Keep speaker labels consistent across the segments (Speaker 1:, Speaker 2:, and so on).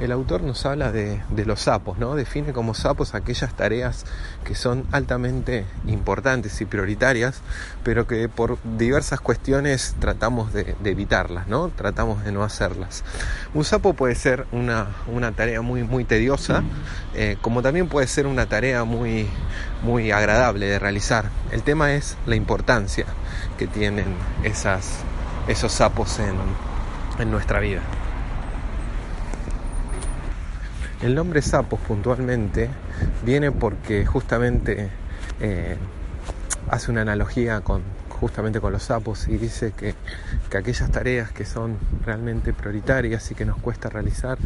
Speaker 1: el autor nos habla de, los sapos, ¿no? Define como sapos aquellas tareas que son altamente importantes y prioritarias, pero que por diversas cuestiones tratamos de, evitarlas, ¿no? Tratamos de no hacerlas. Un sapo puede ser una, tarea muy, muy tediosa, eh, como también puede ser una tarea muy, muy agradable de realizar. El tema es la importancia que tienen esos sapos en nuestra vida. El nombre sapos puntualmente viene porque justamente eh, hace una analogía con, justamente con los sapos y dice que, aquellas tareas que son realmente prioritarias y que nos cuesta realizar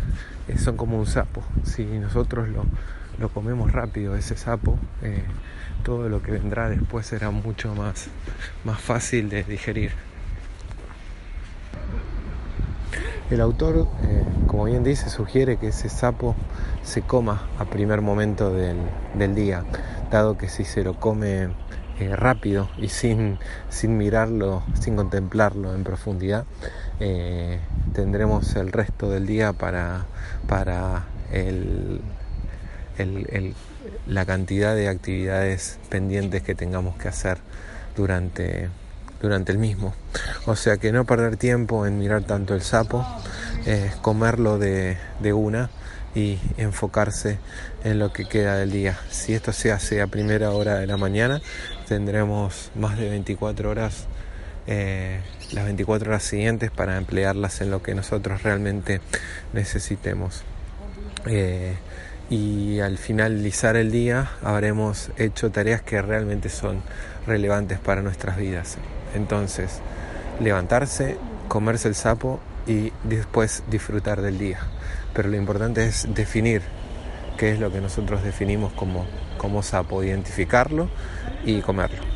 Speaker 1: eh, son como un sapo. Si nosotros lo, comemos rápido, ese sapo, eh, todo lo que vendrá después será mucho más, más fácil de digerir. El autor, eh, como bien dice, sugiere que ese sapo se coma a primer momento del, día, dado que si se lo come eh, rápido y sin, sin mirarlo, sin contemplarlo en profundidad, eh, tendremos el resto del día para, para la cantidad de actividades pendientes que tengamos que hacer durante durante el mismo. O sea que no perder tiempo en mirar tanto el sapo, comerlo de, una y enfocarse en lo que queda del día. Si esto se hace a primera hora de la mañana, tendremos más de 24 horas, eh, las 24 horas siguientes para emplearlas en lo que nosotros realmente necesitemos. Eh, y al finalizar el día habremos hecho tareas que realmente son relevantes para nuestras vidas. Entonces, levantarse, comerse el sapo y después disfrutar del día. Pero lo importante es definir qué es lo que nosotros definimos como, como sapo, identificarlo y comerlo.